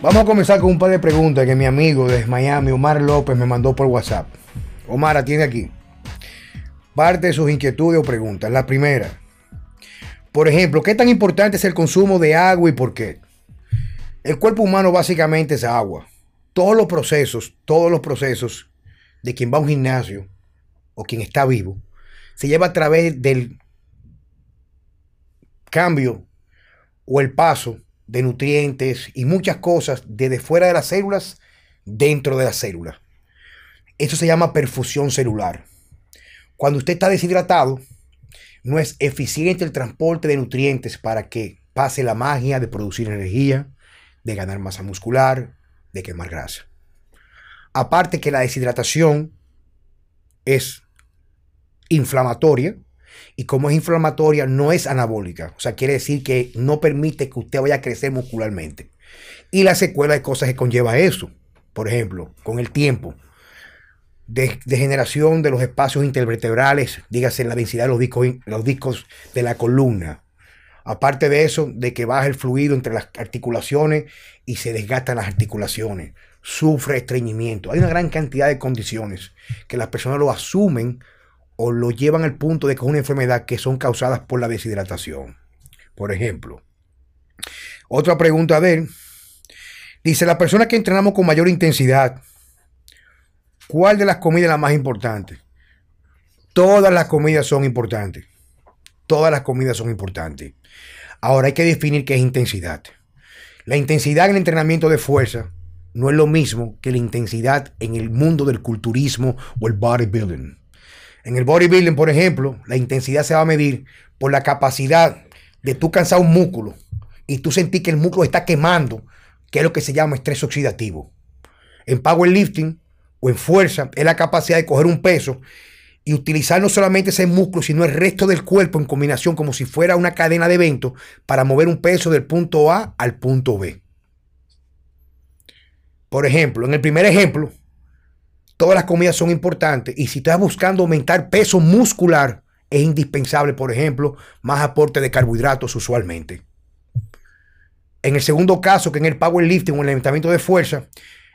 Vamos a comenzar con un par de preguntas que mi amigo de Miami, Omar López, me mandó por WhatsApp. Omar, atiende aquí. Parte de sus inquietudes o preguntas. La primera. Por ejemplo, ¿qué tan importante es el consumo de agua y por qué? El cuerpo humano básicamente es agua. Todos los procesos, todos los procesos de quien va a un gimnasio o quien está vivo, se lleva a través del cambio o el paso de nutrientes y muchas cosas desde fuera de las células dentro de la célula. Eso se llama perfusión celular. Cuando usted está deshidratado, no es eficiente el transporte de nutrientes para que pase la magia de producir energía, de ganar masa muscular, de quemar grasa. Aparte que la deshidratación es inflamatoria, y como es inflamatoria, no es anabólica. O sea, quiere decir que no permite que usted vaya a crecer muscularmente. Y la secuela de cosas que conlleva eso. Por ejemplo, con el tiempo, de, degeneración de los espacios intervertebrales, dígase la densidad de los discos, los discos de la columna. Aparte de eso, de que baja el fluido entre las articulaciones y se desgastan las articulaciones. Sufre estreñimiento. Hay una gran cantidad de condiciones que las personas lo asumen o lo llevan al punto de que es una enfermedad que son causadas por la deshidratación. Por ejemplo, otra pregunta de él. Dice, la persona que entrenamos con mayor intensidad, ¿cuál de las comidas es la más importante? Todas las comidas son importantes. Todas las comidas son importantes. Ahora hay que definir qué es intensidad. La intensidad en el entrenamiento de fuerza no es lo mismo que la intensidad en el mundo del culturismo o el bodybuilding. En el bodybuilding, por ejemplo, la intensidad se va a medir por la capacidad de tú cansar un músculo y tú sentir que el músculo está quemando, que es lo que se llama estrés oxidativo. En powerlifting o en fuerza es la capacidad de coger un peso y utilizar no solamente ese músculo, sino el resto del cuerpo en combinación como si fuera una cadena de eventos para mover un peso del punto A al punto B. Por ejemplo, en el primer ejemplo, Todas las comidas son importantes y si estás buscando aumentar peso muscular, es indispensable, por ejemplo, más aporte de carbohidratos usualmente. En el segundo caso, que en el powerlifting o el levantamiento de fuerza,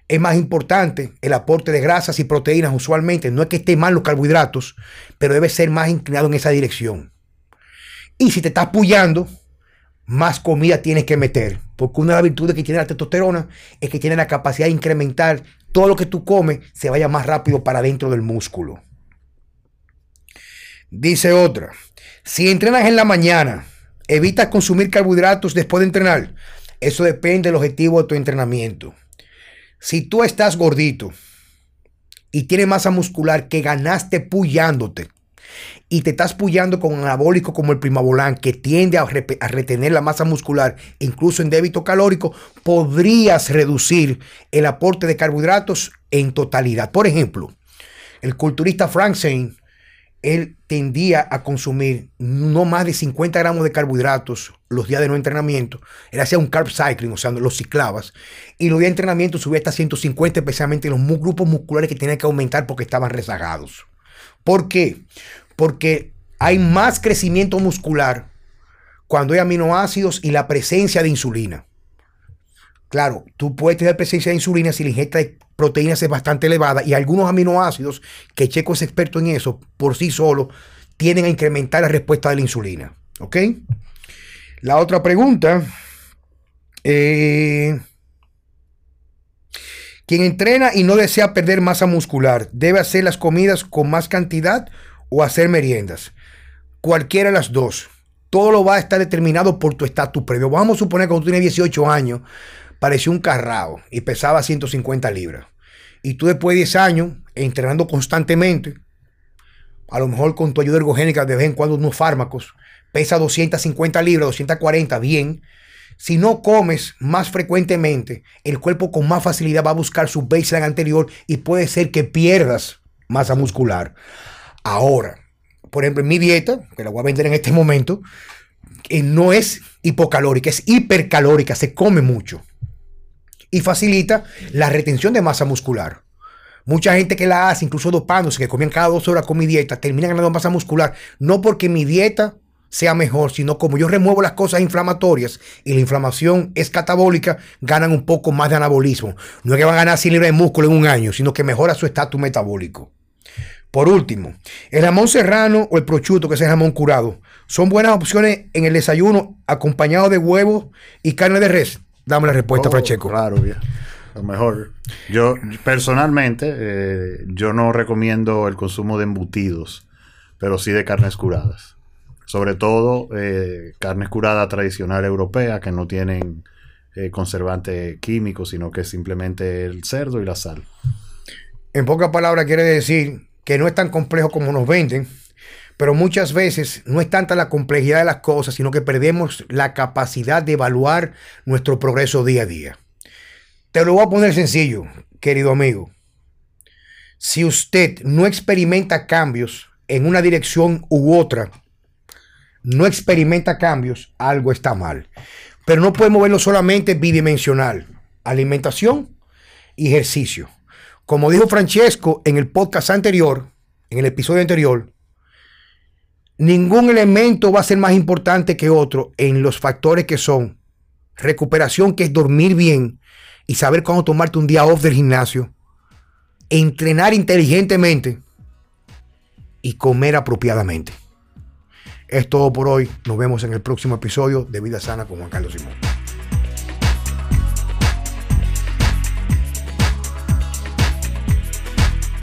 es más importante el aporte de grasas y proteínas usualmente. No es que esté mal los carbohidratos, pero debe ser más inclinado en esa dirección. Y si te estás puyando, más comida tienes que meter. Porque una de las virtudes que tiene la testosterona es que tiene la capacidad de incrementar todo lo que tú comes se vaya más rápido para dentro del músculo. Dice otra, si entrenas en la mañana, evitas consumir carbohidratos después de entrenar. Eso depende del objetivo de tu entrenamiento. Si tú estás gordito y tienes masa muscular que ganaste puyándote, y te estás puyando con un anabólico como el primabolán que tiende a, retener la masa muscular, incluso en débito calórico, podrías reducir el aporte de carbohidratos en totalidad. Por ejemplo, el culturista Frank Zane, él tendía a consumir no más de 50 gramos de carbohidratos los días de no entrenamiento. Él hacía un carb cycling, o sea, los ciclabas. Y los días de entrenamiento subía hasta 150, especialmente en los grupos musculares que tenían que aumentar porque estaban rezagados. ¿Por qué? porque hay más crecimiento muscular cuando hay aminoácidos y la presencia de insulina. Claro, tú puedes tener presencia de insulina si la ingesta de proteínas es bastante elevada y algunos aminoácidos, que Checo es experto en eso, por sí solo, tienden a incrementar la respuesta de la insulina. ¿Ok? La otra pregunta. Eh, quien entrena y no desea perder masa muscular, ¿debe hacer las comidas con más cantidad o hacer meriendas. Cualquiera de las dos. Todo lo va a estar determinado por tu estatus previo. Vamos a suponer que cuando tú tienes 18 años, pareció un carrao y pesaba 150 libras. Y tú después de 10 años, entrenando constantemente, a lo mejor con tu ayuda ergogénica de vez en cuando unos fármacos, pesa 250 libras, 240, bien. Si no comes más frecuentemente, el cuerpo con más facilidad va a buscar su baseline anterior y puede ser que pierdas masa muscular. Ahora, por ejemplo, en mi dieta, que la voy a vender en este momento, eh, no es hipocalórica, es hipercalórica, se come mucho. Y facilita la retención de masa muscular. Mucha gente que la hace, incluso dopándose, que comían cada dos horas con mi dieta, terminan ganando masa muscular. No porque mi dieta sea mejor, sino como yo remuevo las cosas inflamatorias y la inflamación es catabólica, ganan un poco más de anabolismo. No es que van a ganar 100 libras de músculo en un año, sino que mejora su estatus metabólico. Por último, el jamón serrano o el prosciutto, que es el jamón curado, son buenas opciones en el desayuno acompañado de huevos y carne de res. Dame la respuesta, Oh, Fracheco. Claro, bien. Lo mejor. Yo, personalmente, eh, yo no recomiendo el consumo de embutidos, pero sí de carnes curadas. Sobre todo eh, carnes curadas tradicional europea que no tienen eh, conservantes químicos, sino que es simplemente el cerdo y la sal. En pocas palabras quiere decir que no es tan complejo como nos venden, pero muchas veces no es tanta la complejidad de las cosas, sino que perdemos la capacidad de evaluar nuestro progreso día a día. Te lo voy a poner sencillo, querido amigo. Si usted no experimenta cambios en una dirección u otra, no experimenta cambios, algo está mal. Pero no podemos verlo solamente bidimensional. Alimentación y ejercicio. Como dijo Francesco en el podcast anterior, en el episodio anterior, ningún elemento va a ser más importante que otro en los factores que son recuperación, que es dormir bien y saber cuándo tomarte un día off del gimnasio, entrenar inteligentemente y comer apropiadamente. Es todo por hoy. Nos vemos en el próximo episodio de Vida Sana con Juan Carlos Simón.